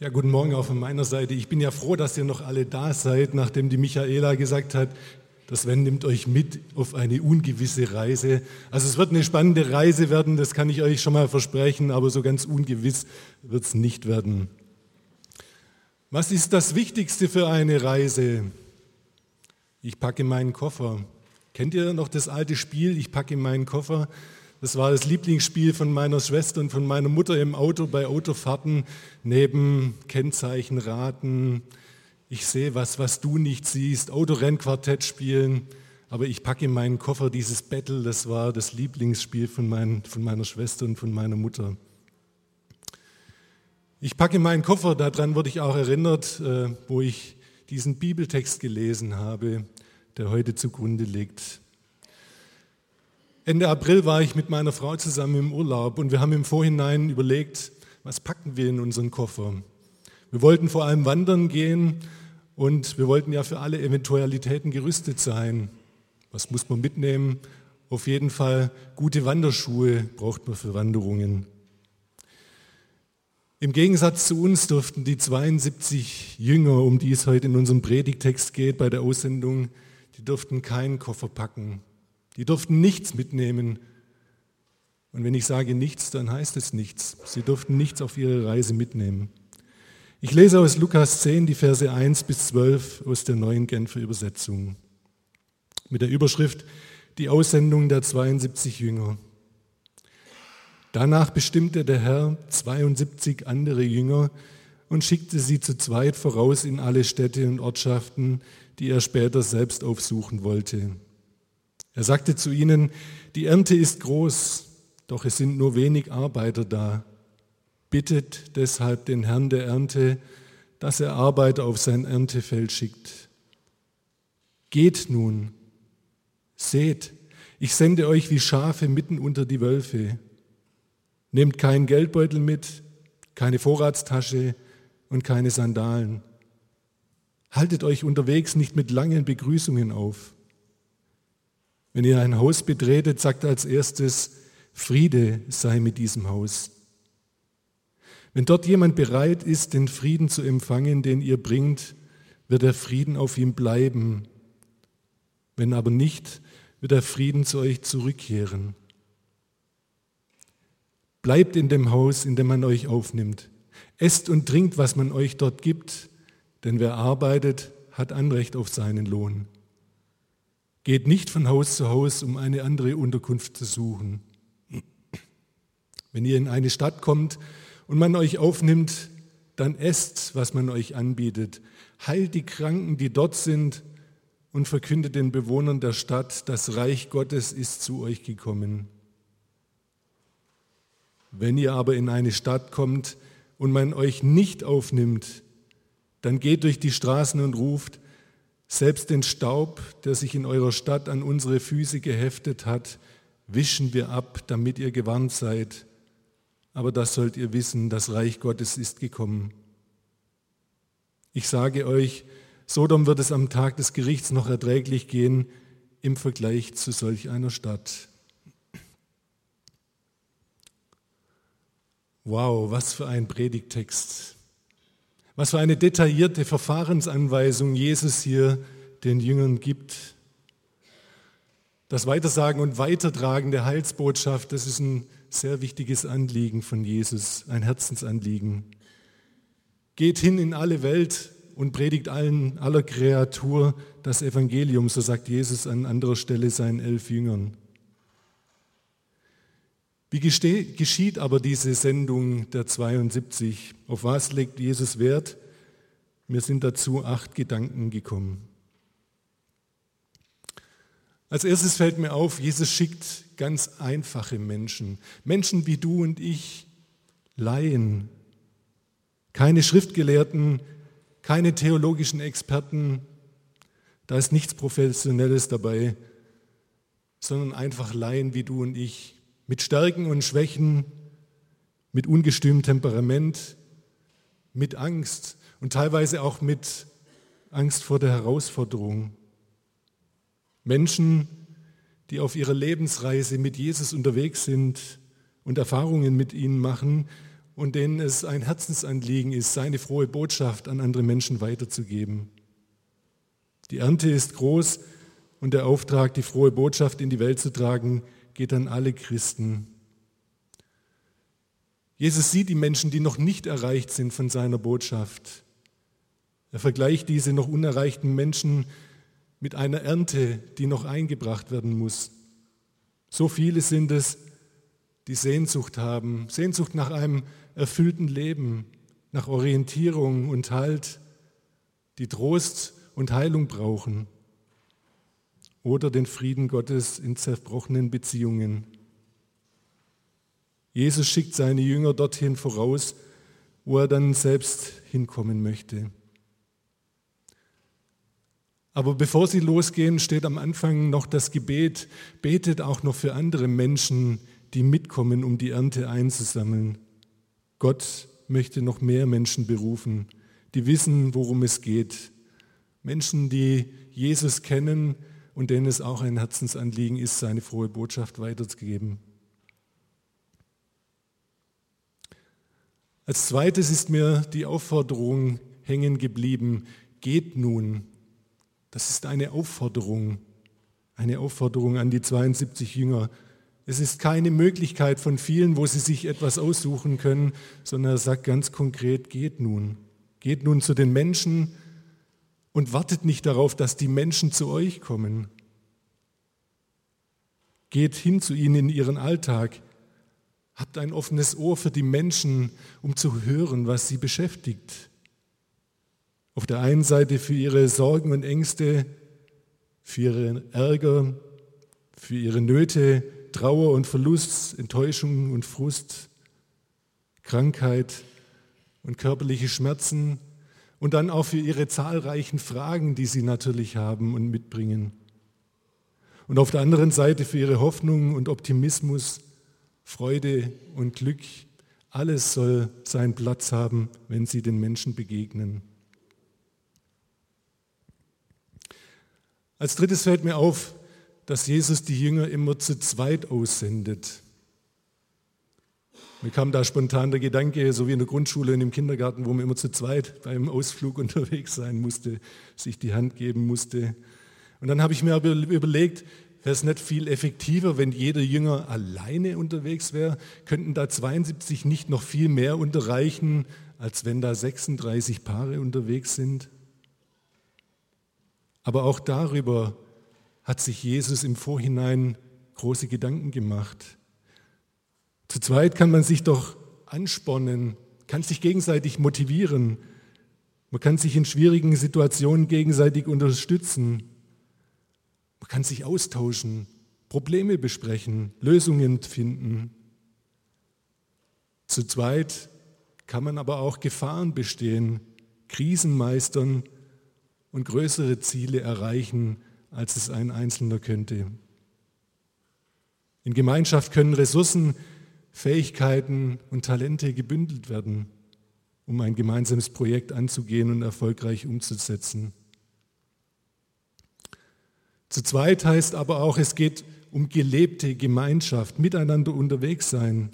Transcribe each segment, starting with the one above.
Ja, guten Morgen auch von meiner Seite. Ich bin ja froh, dass ihr noch alle da seid, nachdem die Michaela gesagt hat, das Sven nimmt euch mit auf eine ungewisse Reise. Also es wird eine spannende Reise werden, das kann ich euch schon mal versprechen, aber so ganz ungewiss wird es nicht werden. Was ist das Wichtigste für eine Reise? Ich packe meinen Koffer. Kennt ihr noch das alte Spiel, ich packe meinen Koffer? Das war das Lieblingsspiel von meiner Schwester und von meiner Mutter im Auto bei Autofahrten neben Kennzeichen raten. Ich sehe was, was du nicht siehst. Autorennquartett spielen. Aber ich packe in meinen Koffer dieses Battle. Das war das Lieblingsspiel von, mein, von meiner Schwester und von meiner Mutter. Ich packe meinen Koffer. Daran wurde ich auch erinnert, äh, wo ich diesen Bibeltext gelesen habe, der heute zugrunde liegt. Ende April war ich mit meiner Frau zusammen im Urlaub und wir haben im Vorhinein überlegt, was packen wir in unseren Koffer. Wir wollten vor allem wandern gehen und wir wollten ja für alle Eventualitäten gerüstet sein. Was muss man mitnehmen? Auf jeden Fall gute Wanderschuhe braucht man für Wanderungen. Im Gegensatz zu uns durften die 72 Jünger, um die es heute in unserem Predigtext geht bei der Aussendung, die durften keinen Koffer packen. Die durften nichts mitnehmen. Und wenn ich sage nichts, dann heißt es nichts. Sie durften nichts auf ihre Reise mitnehmen. Ich lese aus Lukas 10 die Verse 1 bis 12 aus der neuen Genfer Übersetzung mit der Überschrift Die Aussendung der 72 Jünger. Danach bestimmte der Herr 72 andere Jünger und schickte sie zu zweit voraus in alle Städte und Ortschaften, die er später selbst aufsuchen wollte. Er sagte zu ihnen, die Ernte ist groß, doch es sind nur wenig Arbeiter da. Bittet deshalb den Herrn der Ernte, dass er Arbeiter auf sein Erntefeld schickt. Geht nun, seht, ich sende euch wie Schafe mitten unter die Wölfe. Nehmt keinen Geldbeutel mit, keine Vorratstasche und keine Sandalen. Haltet euch unterwegs nicht mit langen Begrüßungen auf. Wenn ihr ein Haus betretet, sagt als erstes, Friede sei mit diesem Haus. Wenn dort jemand bereit ist, den Frieden zu empfangen, den ihr bringt, wird der Frieden auf ihm bleiben. Wenn aber nicht, wird der Frieden zu euch zurückkehren. Bleibt in dem Haus, in dem man euch aufnimmt. Esst und trinkt, was man euch dort gibt, denn wer arbeitet, hat Anrecht auf seinen Lohn. Geht nicht von Haus zu Haus, um eine andere Unterkunft zu suchen. Wenn ihr in eine Stadt kommt und man euch aufnimmt, dann esst, was man euch anbietet. Heilt die Kranken, die dort sind, und verkündet den Bewohnern der Stadt, das Reich Gottes ist zu euch gekommen. Wenn ihr aber in eine Stadt kommt und man euch nicht aufnimmt, dann geht durch die Straßen und ruft, selbst den Staub, der sich in eurer Stadt an unsere Füße geheftet hat, wischen wir ab, damit ihr gewarnt seid. Aber das sollt ihr wissen, das Reich Gottes ist gekommen. Ich sage euch, Sodom wird es am Tag des Gerichts noch erträglich gehen im Vergleich zu solch einer Stadt. Wow, was für ein Predigtext. Was für eine detaillierte Verfahrensanweisung Jesus hier den Jüngern gibt. Das Weitersagen und Weitertragen der Heilsbotschaft, das ist ein sehr wichtiges Anliegen von Jesus, ein Herzensanliegen. Geht hin in alle Welt und predigt allen, aller Kreatur das Evangelium, so sagt Jesus an anderer Stelle seinen elf Jüngern. Wie geschieht aber diese Sendung der 72? Auf was legt Jesus Wert? Mir sind dazu acht Gedanken gekommen. Als erstes fällt mir auf, Jesus schickt ganz einfache Menschen, Menschen wie du und ich, Laien, keine Schriftgelehrten, keine theologischen Experten, da ist nichts Professionelles dabei, sondern einfach Laien wie du und ich, mit Stärken und Schwächen, mit ungestümem Temperament, mit Angst und teilweise auch mit Angst vor der Herausforderung. Menschen, die auf ihrer Lebensreise mit Jesus unterwegs sind und Erfahrungen mit ihm machen und denen es ein Herzensanliegen ist, seine frohe Botschaft an andere Menschen weiterzugeben. Die Ernte ist groß und der Auftrag, die frohe Botschaft in die Welt zu tragen, geht an alle Christen. Jesus sieht die Menschen, die noch nicht erreicht sind von seiner Botschaft. Er vergleicht diese noch unerreichten Menschen mit einer Ernte, die noch eingebracht werden muss. So viele sind es, die Sehnsucht haben, Sehnsucht nach einem erfüllten Leben, nach Orientierung und Halt, die Trost und Heilung brauchen oder den Frieden Gottes in zerbrochenen Beziehungen. Jesus schickt seine Jünger dorthin voraus, wo er dann selbst hinkommen möchte. Aber bevor sie losgehen, steht am Anfang noch das Gebet, betet auch noch für andere Menschen, die mitkommen, um die Ernte einzusammeln. Gott möchte noch mehr Menschen berufen, die wissen, worum es geht. Menschen, die Jesus kennen und denen es auch ein Herzensanliegen ist, seine frohe Botschaft weiterzugeben. Als zweites ist mir die Aufforderung hängen geblieben, geht nun. Das ist eine Aufforderung, eine Aufforderung an die 72 Jünger. Es ist keine Möglichkeit von vielen, wo sie sich etwas aussuchen können, sondern er sagt ganz konkret, geht nun. Geht nun zu den Menschen und wartet nicht darauf, dass die Menschen zu euch kommen. Geht hin zu ihnen in ihren Alltag. Habt ein offenes Ohr für die Menschen, um zu hören, was sie beschäftigt. Auf der einen Seite für ihre Sorgen und Ängste, für ihren Ärger, für ihre Nöte, Trauer und Verlust, Enttäuschung und Frust, Krankheit und körperliche Schmerzen und dann auch für ihre zahlreichen Fragen, die sie natürlich haben und mitbringen. Und auf der anderen Seite für ihre Hoffnung und Optimismus, Freude und Glück. Alles soll seinen Platz haben, wenn sie den Menschen begegnen. Als drittes fällt mir auf, dass Jesus die Jünger immer zu zweit aussendet. Mir kam da spontan der Gedanke, so wie in der Grundschule und im Kindergarten, wo man immer zu zweit beim Ausflug unterwegs sein musste, sich die Hand geben musste. Und dann habe ich mir aber überlegt, wäre es nicht viel effektiver, wenn jeder Jünger alleine unterwegs wäre? Könnten da 72 nicht noch viel mehr unterreichen, als wenn da 36 Paare unterwegs sind? Aber auch darüber hat sich Jesus im Vorhinein große Gedanken gemacht. Zu zweit kann man sich doch anspornen, kann sich gegenseitig motivieren. Man kann sich in schwierigen Situationen gegenseitig unterstützen. Man kann sich austauschen, Probleme besprechen, Lösungen finden. Zu zweit kann man aber auch Gefahren bestehen, Krisen meistern und größere Ziele erreichen, als es ein Einzelner könnte. In Gemeinschaft können Ressourcen, Fähigkeiten und Talente gebündelt werden, um ein gemeinsames Projekt anzugehen und erfolgreich umzusetzen. Zu zweit heißt aber auch, es geht um gelebte Gemeinschaft, miteinander unterwegs sein.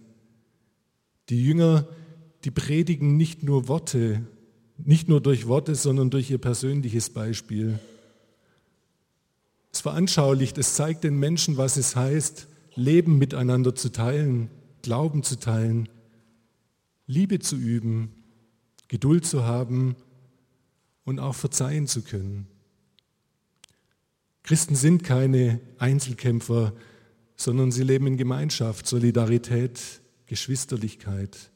Die Jünger, die predigen nicht nur Worte, nicht nur durch Worte, sondern durch ihr persönliches Beispiel. Es veranschaulicht, es zeigt den Menschen, was es heißt, Leben miteinander zu teilen, Glauben zu teilen, Liebe zu üben, Geduld zu haben und auch verzeihen zu können. Christen sind keine Einzelkämpfer, sondern sie leben in Gemeinschaft, Solidarität, Geschwisterlichkeit.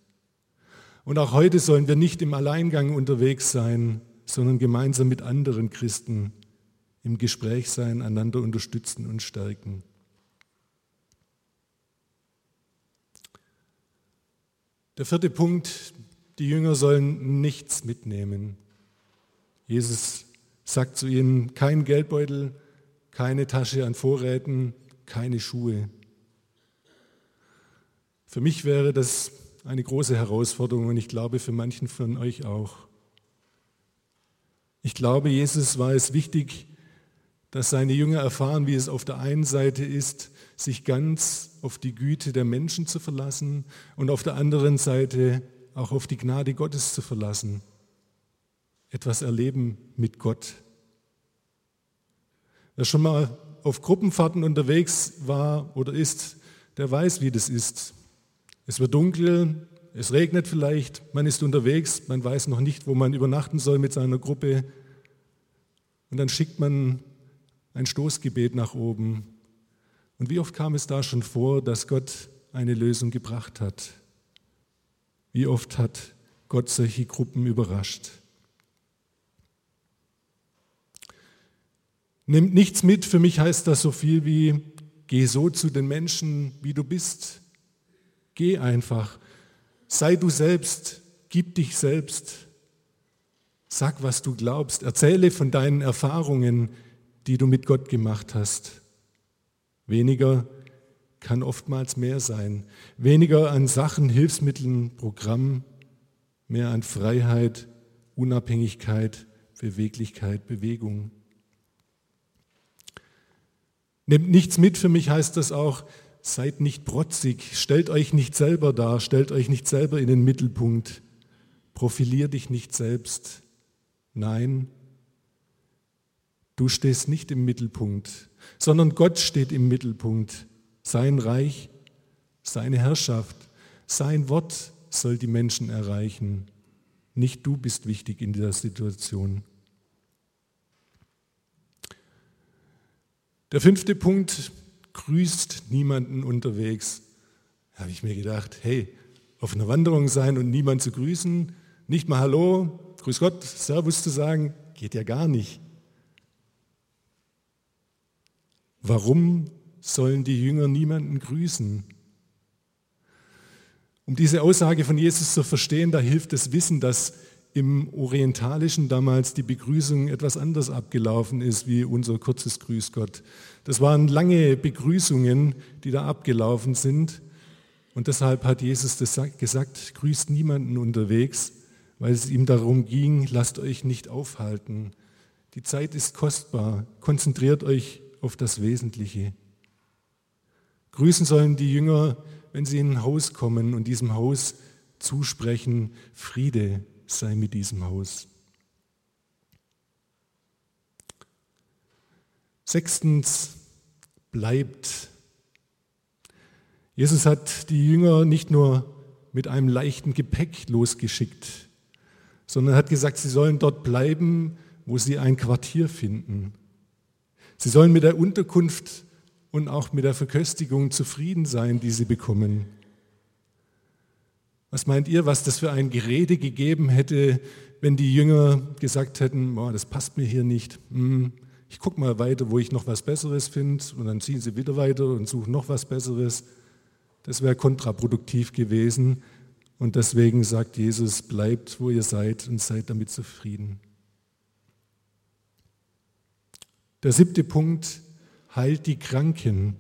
Und auch heute sollen wir nicht im Alleingang unterwegs sein, sondern gemeinsam mit anderen Christen im Gespräch sein, einander unterstützen und stärken. Der vierte Punkt, die Jünger sollen nichts mitnehmen. Jesus sagt zu ihnen, kein Geldbeutel, keine Tasche an Vorräten, keine Schuhe. Für mich wäre das eine große Herausforderung und ich glaube für manchen von euch auch. Ich glaube, Jesus war es wichtig, dass seine Jünger erfahren, wie es auf der einen Seite ist, sich ganz auf die Güte der Menschen zu verlassen und auf der anderen Seite auch auf die Gnade Gottes zu verlassen, etwas erleben mit Gott. Wer schon mal auf Gruppenfahrten unterwegs war oder ist, der weiß, wie das ist. Es wird dunkel, es regnet vielleicht, man ist unterwegs, man weiß noch nicht, wo man übernachten soll mit seiner Gruppe. Und dann schickt man ein Stoßgebet nach oben. Und wie oft kam es da schon vor, dass Gott eine Lösung gebracht hat? Wie oft hat Gott solche Gruppen überrascht? Nimmt nichts mit, für mich heißt das so viel wie, geh so zu den Menschen, wie du bist. Geh einfach. Sei du selbst, gib dich selbst. Sag, was du glaubst. Erzähle von deinen Erfahrungen, die du mit Gott gemacht hast. Weniger kann oftmals mehr sein. Weniger an Sachen, Hilfsmitteln, Programm, mehr an Freiheit, Unabhängigkeit, Beweglichkeit, Bewegung. Nehmt nichts mit, für mich heißt das auch, seid nicht protzig, stellt euch nicht selber dar, stellt euch nicht selber in den Mittelpunkt, profilier dich nicht selbst. Nein, du stehst nicht im Mittelpunkt, sondern Gott steht im Mittelpunkt. Sein Reich, seine Herrschaft, sein Wort soll die Menschen erreichen. Nicht du bist wichtig in dieser Situation. Der fünfte Punkt, grüßt niemanden unterwegs. Da habe ich mir gedacht, hey, auf einer Wanderung sein und niemanden zu grüßen, nicht mal Hallo, Grüß Gott, Servus zu sagen, geht ja gar nicht. Warum sollen die Jünger niemanden grüßen? Um diese Aussage von Jesus zu verstehen, da hilft das Wissen, dass im Orientalischen damals die Begrüßung etwas anders abgelaufen ist wie unser kurzes Grüß Gott. Das waren lange Begrüßungen, die da abgelaufen sind. Und deshalb hat Jesus das gesagt, grüßt niemanden unterwegs, weil es ihm darum ging, lasst euch nicht aufhalten. Die Zeit ist kostbar, konzentriert euch auf das Wesentliche. Grüßen sollen die Jünger, wenn sie in ein Haus kommen und diesem Haus zusprechen, Friede, sei mit diesem Haus. Sechstens, bleibt. Jesus hat die Jünger nicht nur mit einem leichten Gepäck losgeschickt, sondern hat gesagt, sie sollen dort bleiben, wo sie ein Quartier finden. Sie sollen mit der Unterkunft und auch mit der Verköstigung zufrieden sein, die sie bekommen. Was meint ihr, was das für ein Gerede gegeben hätte, wenn die Jünger gesagt hätten, boah, das passt mir hier nicht, hm, ich gucke mal weiter, wo ich noch was Besseres finde und dann ziehen sie wieder weiter und suchen noch was Besseres. Das wäre kontraproduktiv gewesen und deswegen sagt Jesus, bleibt, wo ihr seid und seid damit zufrieden. Der siebte Punkt, heilt die Kranken.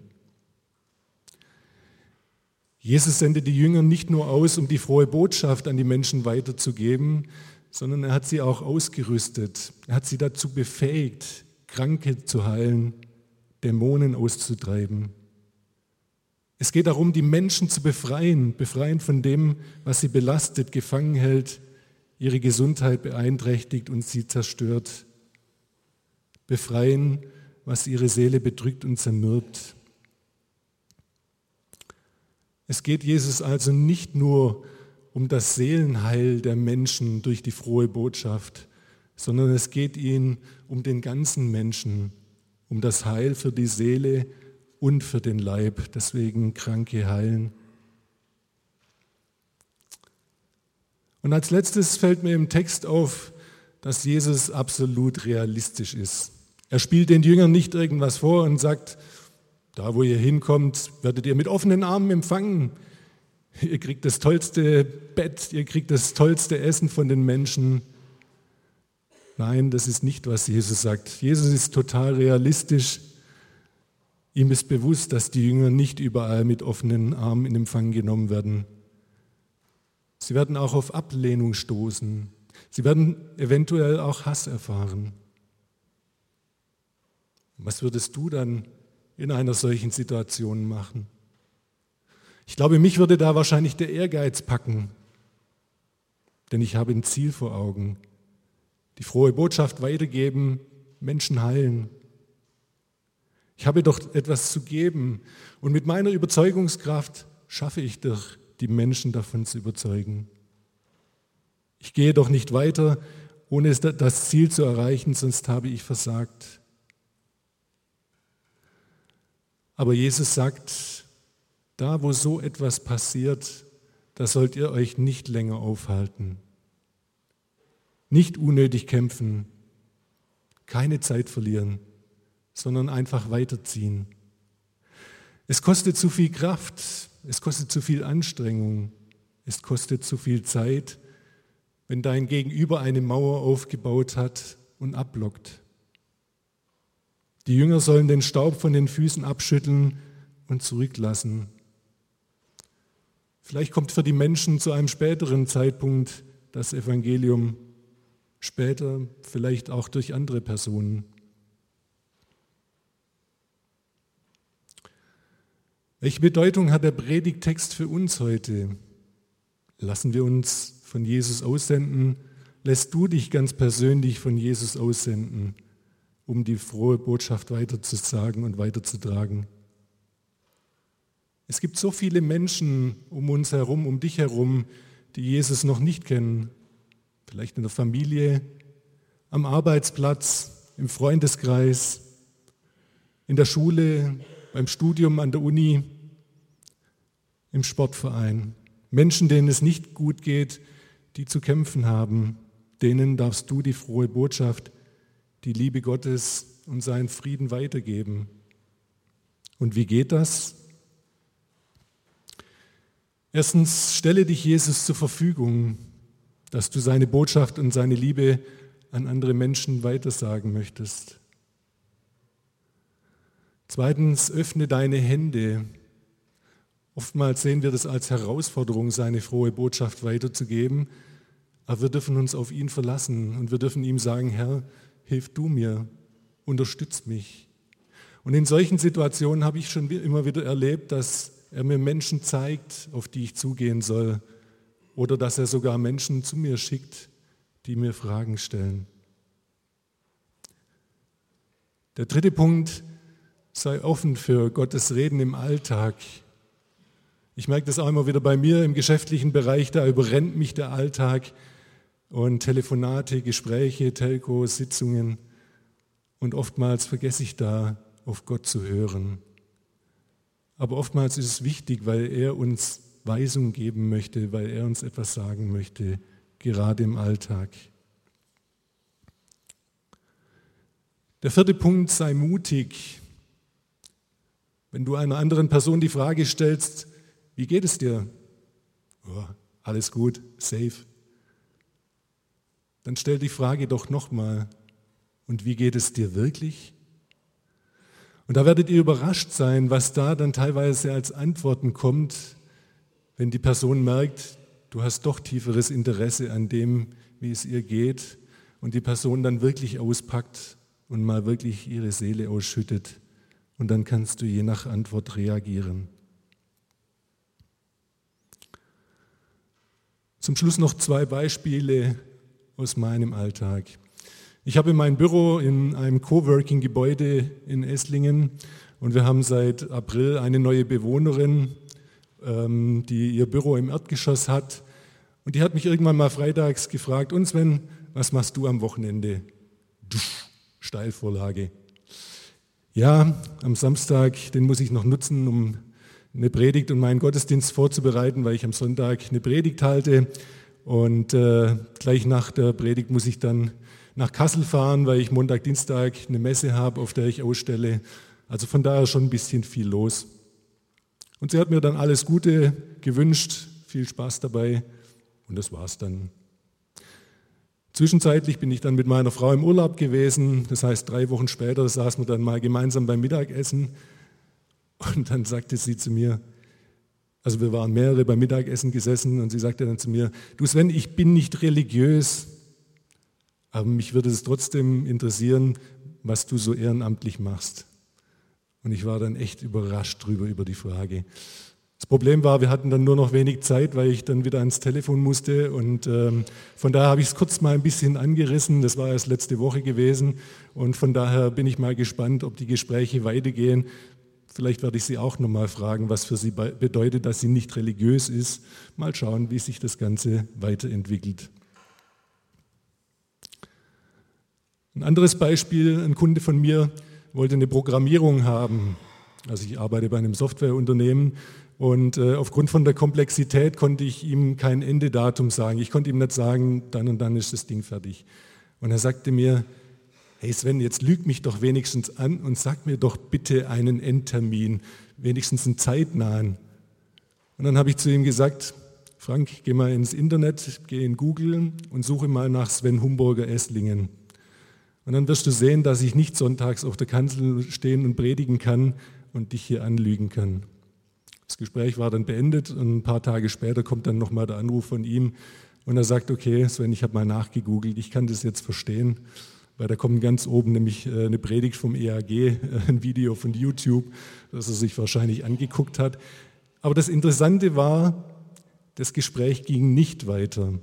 Jesus sendet die Jünger nicht nur aus, um die frohe Botschaft an die Menschen weiterzugeben, sondern er hat sie auch ausgerüstet. Er hat sie dazu befähigt, Kranke zu heilen, Dämonen auszutreiben. Es geht darum, die Menschen zu befreien, befreien von dem, was sie belastet, gefangen hält, ihre Gesundheit beeinträchtigt und sie zerstört. Befreien, was ihre Seele bedrückt und zermürbt. Es geht Jesus also nicht nur um das Seelenheil der Menschen durch die frohe Botschaft, sondern es geht ihm um den ganzen Menschen, um das Heil für die Seele und für den Leib, deswegen Kranke heilen. Und als letztes fällt mir im Text auf, dass Jesus absolut realistisch ist. Er spielt den Jüngern nicht irgendwas vor und sagt, da, wo ihr hinkommt, werdet ihr mit offenen Armen empfangen. Ihr kriegt das tollste Bett, ihr kriegt das tollste Essen von den Menschen. Nein, das ist nicht, was Jesus sagt. Jesus ist total realistisch. Ihm ist bewusst, dass die Jünger nicht überall mit offenen Armen in Empfang genommen werden. Sie werden auch auf Ablehnung stoßen. Sie werden eventuell auch Hass erfahren. Was würdest du dann in einer solchen Situation machen? Ich glaube, mich würde da wahrscheinlich der Ehrgeiz packen. denn ich habe ein Ziel vor Augen. Die frohe Botschaft weitergeben, Menschen heilen. Ich habe doch etwas zu geben und mit meiner Überzeugungskraft schaffe ich doch, die Menschen davon zu überzeugen. Ich gehe doch nicht weiter, ohne das Ziel zu erreichen, sonst habe ich versagt. Aber Jesus sagt, da wo so etwas passiert, da sollt ihr euch nicht länger aufhalten. Nicht unnötig kämpfen, keine Zeit verlieren, sondern einfach weiterziehen. Es kostet zu viel Kraft, es kostet zu viel Anstrengung, es kostet zu viel Zeit, wenn dein Gegenüber eine Mauer aufgebaut hat und abblockt. Die Jünger sollen den Staub von den Füßen abschütteln und zurücklassen. Vielleicht kommt für die Menschen zu einem späteren Zeitpunkt das Evangelium, später vielleicht auch durch andere Personen. Welche Bedeutung hat der Predigtext für uns heute? Lassen wir uns von Jesus aussenden? Lässt du dich ganz persönlich von Jesus aussenden? Um die frohe Botschaft weiterzusagen und weiterzutragen. Es gibt so viele Menschen um uns herum, um dich herum, die Jesus noch nicht kennen. Vielleicht in der Familie, am Arbeitsplatz, im Freundeskreis, in der Schule, beim Studium an der Uni, im Sportverein. Menschen, denen es nicht gut geht, die zu kämpfen haben, denen darfst du die frohe Botschaft die Liebe Gottes und seinen Frieden weitergeben. Und wie geht das? Erstens, stelle dich Jesus zur Verfügung, dass du seine Botschaft und seine Liebe an andere Menschen weitersagen möchtest. Zweitens, öffne deine Hände. Oftmals sehen wir das als Herausforderung, seine frohe Botschaft weiterzugeben, aber wir dürfen uns auf ihn verlassen und wir dürfen ihm sagen, Herr, hilf du mir, unterstütz mich. Und in solchen Situationen habe ich schon immer wieder erlebt, dass er mir Menschen zeigt, auf die ich zugehen soll, oder dass er sogar Menschen zu mir schickt, die mir Fragen stellen. Der dritte Punkt, sei offen für Gottes Reden im Alltag. Ich merke das auch immer wieder bei mir im geschäftlichen Bereich, da überrennt mich der Alltag und Telefonate, Gespräche, Telcos, Sitzungen. Und oftmals vergesse ich da, auf Gott zu hören. Aber oftmals ist es wichtig, weil er uns Weisung geben möchte, weil er uns etwas sagen möchte, gerade im Alltag. Der vierte Punkt, sei mutig. Wenn du einer anderen Person die Frage stellst, wie geht es dir? Oh, alles gut, safe dann stell die Frage doch nochmal, und wie geht es dir wirklich? Und da werdet ihr überrascht sein, was da dann teilweise als Antworten kommt, wenn die Person merkt, du hast doch tieferes Interesse an dem, wie es ihr geht, und die Person dann wirklich auspackt und mal wirklich ihre Seele ausschüttet. Und dann kannst du je nach Antwort reagieren. Zum Schluss noch zwei Beispiele aus meinem Alltag. Ich habe mein Büro in einem Coworking-Gebäude in Esslingen und wir haben seit April eine neue Bewohnerin, ähm, die ihr Büro im Erdgeschoss hat. Und die hat mich irgendwann mal freitags gefragt, und Sven, was machst du am Wochenende? Steilvorlage. Ja, am Samstag, den muss ich noch nutzen, um eine Predigt und meinen Gottesdienst vorzubereiten, weil ich am Sonntag eine Predigt halte. Und äh, gleich nach der Predigt muss ich dann nach Kassel fahren, weil ich Montag, Dienstag eine Messe habe, auf der ich ausstelle. Also von daher schon ein bisschen viel los. Und sie hat mir dann alles Gute gewünscht, viel Spaß dabei und das war's dann. Zwischenzeitlich bin ich dann mit meiner Frau im Urlaub gewesen. Das heißt, drei Wochen später saßen wir dann mal gemeinsam beim Mittagessen. Und dann sagte sie zu mir, also wir waren mehrere beim Mittagessen gesessen und sie sagte dann zu mir, du Sven, ich bin nicht religiös, aber mich würde es trotzdem interessieren, was du so ehrenamtlich machst. Und ich war dann echt überrascht drüber über die Frage. Das Problem war, wir hatten dann nur noch wenig Zeit, weil ich dann wieder ans Telefon musste. Und ähm, von daher habe ich es kurz mal ein bisschen angerissen. Das war erst letzte Woche gewesen. Und von daher bin ich mal gespannt, ob die Gespräche weitergehen. Vielleicht werde ich Sie auch nochmal fragen, was für Sie bedeutet, dass sie nicht religiös ist. Mal schauen, wie sich das Ganze weiterentwickelt. Ein anderes Beispiel, ein Kunde von mir wollte eine Programmierung haben. Also ich arbeite bei einem Softwareunternehmen und äh, aufgrund von der Komplexität konnte ich ihm kein Endedatum sagen. Ich konnte ihm nicht sagen, dann und dann ist das Ding fertig. Und er sagte mir, hey Sven, jetzt lüg mich doch wenigstens an und sag mir doch bitte einen Endtermin, wenigstens einen zeitnahen. Und dann habe ich zu ihm gesagt, Frank, geh mal ins Internet, geh in Google und suche mal nach Sven Humburger Esslingen. Und dann wirst du sehen, dass ich nicht sonntags auf der Kanzel stehen und predigen kann und dich hier anlügen kann. Das Gespräch war dann beendet und ein paar Tage später kommt dann nochmal der Anruf von ihm und er sagt, okay, Sven, ich habe mal nachgegoogelt, ich kann das jetzt verstehen, weil da kommt ganz oben nämlich äh, eine Predigt vom EAG, äh, ein Video von YouTube, das er sich wahrscheinlich angeguckt hat. Aber das Interessante war, das Gespräch ging nicht weiter.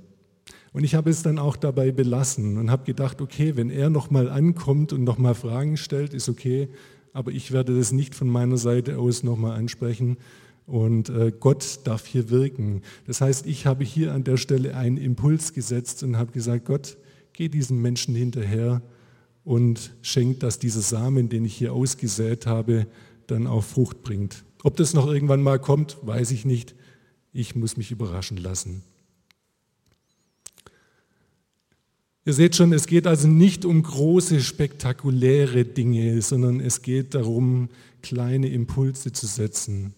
Und ich habe es dann auch dabei belassen und habe gedacht, okay, wenn er nochmal ankommt und nochmal Fragen stellt, ist okay, aber ich werde das nicht von meiner Seite aus nochmal ansprechen. Und äh, Gott darf hier wirken. Das heißt, ich habe hier an der Stelle einen Impuls gesetzt und habe gesagt, Gott, geh diesen Menschen hinterher und schenkt, dass dieser Samen, den ich hier ausgesät habe, dann auch Frucht bringt. Ob das noch irgendwann mal kommt, weiß ich nicht. Ich muss mich überraschen lassen. Ihr seht schon, es geht also nicht um große, spektakuläre Dinge, sondern es geht darum, kleine Impulse zu setzen.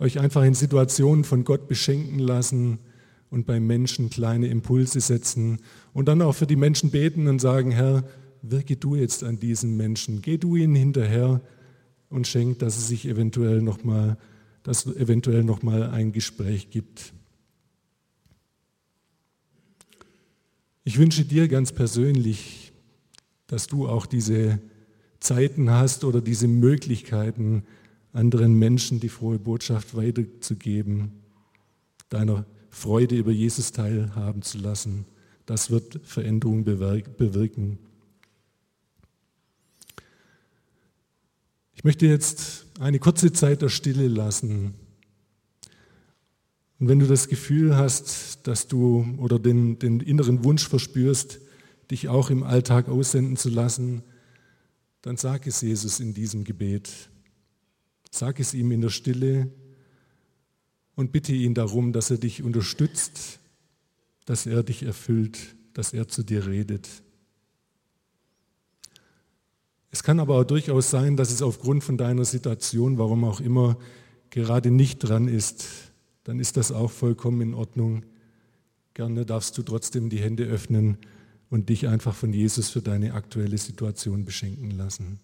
Euch einfach in Situationen von Gott beschenken lassen und bei Menschen kleine Impulse setzen und dann auch für die Menschen beten und sagen, Herr, wirke du jetzt an diesen Menschen, geh du ihnen hinterher und schenk, dass es sich eventuell nochmal, dass eventuell noch mal ein Gespräch gibt. Ich wünsche dir ganz persönlich, dass du auch diese Zeiten hast oder diese Möglichkeiten, anderen Menschen die frohe Botschaft weiterzugeben, deiner Freude über Jesus teilhaben zu lassen. Das wird Veränderung bewirken. Ich möchte jetzt eine kurze Zeit der Stille lassen. Und wenn du das Gefühl hast, dass du oder den, den inneren Wunsch verspürst, dich auch im Alltag aussenden zu lassen, dann sag es Jesus in diesem Gebet. Sag es ihm in der Stille und bitte ihn darum, dass er dich unterstützt, dass er dich erfüllt, dass er zu dir redet. Es kann aber auch durchaus sein, dass es aufgrund von deiner Situation, warum auch immer, gerade nicht dran ist, dann ist das auch vollkommen in Ordnung. Gerne darfst du trotzdem die Hände öffnen und dich einfach von Jesus für deine aktuelle Situation beschenken lassen.